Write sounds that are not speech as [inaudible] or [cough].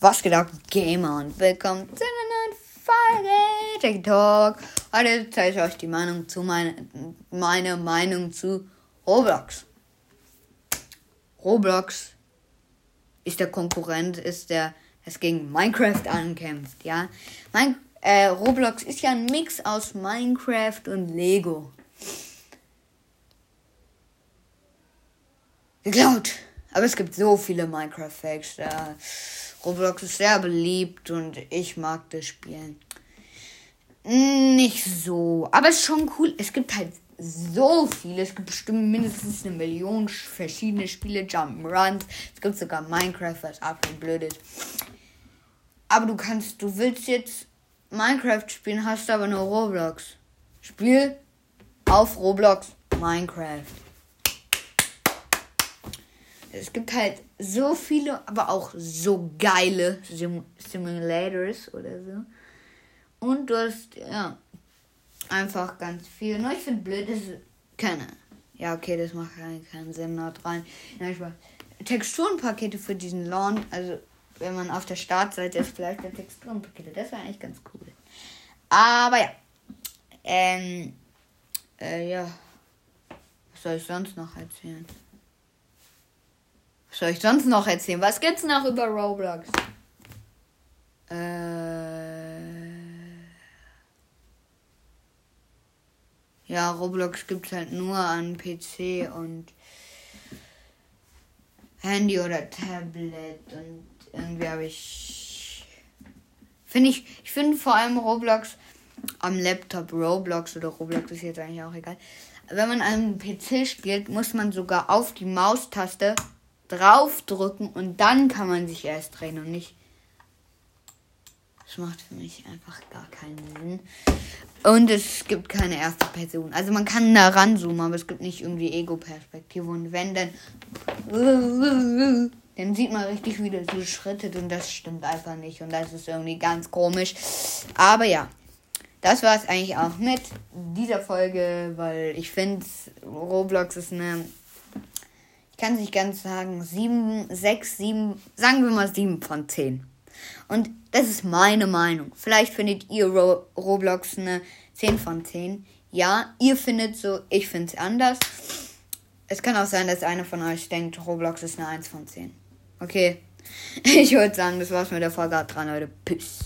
Was geht ab, Gamer und willkommen zu einer neuen Folge TikTok. Heute zeige ich euch die Meinung zu meine, meine Meinung zu Roblox. Roblox ist der Konkurrent, ist der es gegen Minecraft ankämpft, ja. Mein, äh, Roblox ist ja ein Mix aus Minecraft und Lego. Geklaut. Aber es gibt so viele Minecraft-Fakes. Da Roblox ist sehr beliebt und ich mag das Spielen. Nicht so. Aber es ist schon cool. Es gibt halt so viele. Es gibt bestimmt mindestens eine Million verschiedene Spiele. Jump'n'Runs. Es gibt sogar Minecraft, was absolut blöd ist. Aber du kannst, du willst jetzt Minecraft spielen, hast aber nur Roblox. Spiel auf Roblox Minecraft. Es gibt halt so viele, aber auch so geile Sim Simulators oder so. Und du hast, ja, einfach ganz viel. Nur ich finde blöd, dass keine. Ja, okay, das macht keinen, keinen Sinn, not rein. Ja, ich. Texturenpakete für diesen Lawn, also wenn man auf der Startseite ist, vielleicht der Texturenpakete. Das wäre eigentlich ganz cool. Aber ja. Ähm, äh, ja. Was soll ich sonst noch erzählen? Soll ich sonst noch erzählen? Was gibt's noch über Roblox? Äh. Ja, Roblox gibt's halt nur an PC und Handy oder Tablet und irgendwie habe ich finde ich ich finde vor allem Roblox am Laptop Roblox oder Roblox ist jetzt eigentlich auch egal. Wenn man einen PC spielt, muss man sogar auf die Maustaste draufdrücken und dann kann man sich erst drehen und nicht. Das macht für mich einfach gar keinen Sinn. Und es gibt keine erste Person. Also man kann da ranzoomen, aber es gibt nicht irgendwie Ego-Perspektive. Und wenn dann. Dann sieht man richtig, wie das so schrittet und das stimmt einfach nicht. Und das ist irgendwie ganz komisch. Aber ja, das war es eigentlich auch mit dieser Folge, weil ich finde, Roblox ist eine ich kann es nicht ganz sagen, sieben, sechs, sieben, sagen wir mal sieben von zehn. Und das ist meine Meinung. Vielleicht findet ihr Ro Roblox eine 10 von 10. Ja, ihr findet so, ich finde es anders. Es kann auch sein, dass einer von euch denkt, Roblox ist eine 1 von 10. Okay. [laughs] Ich würde sagen, das war's mit der Folge. Dran, Leute. Peace.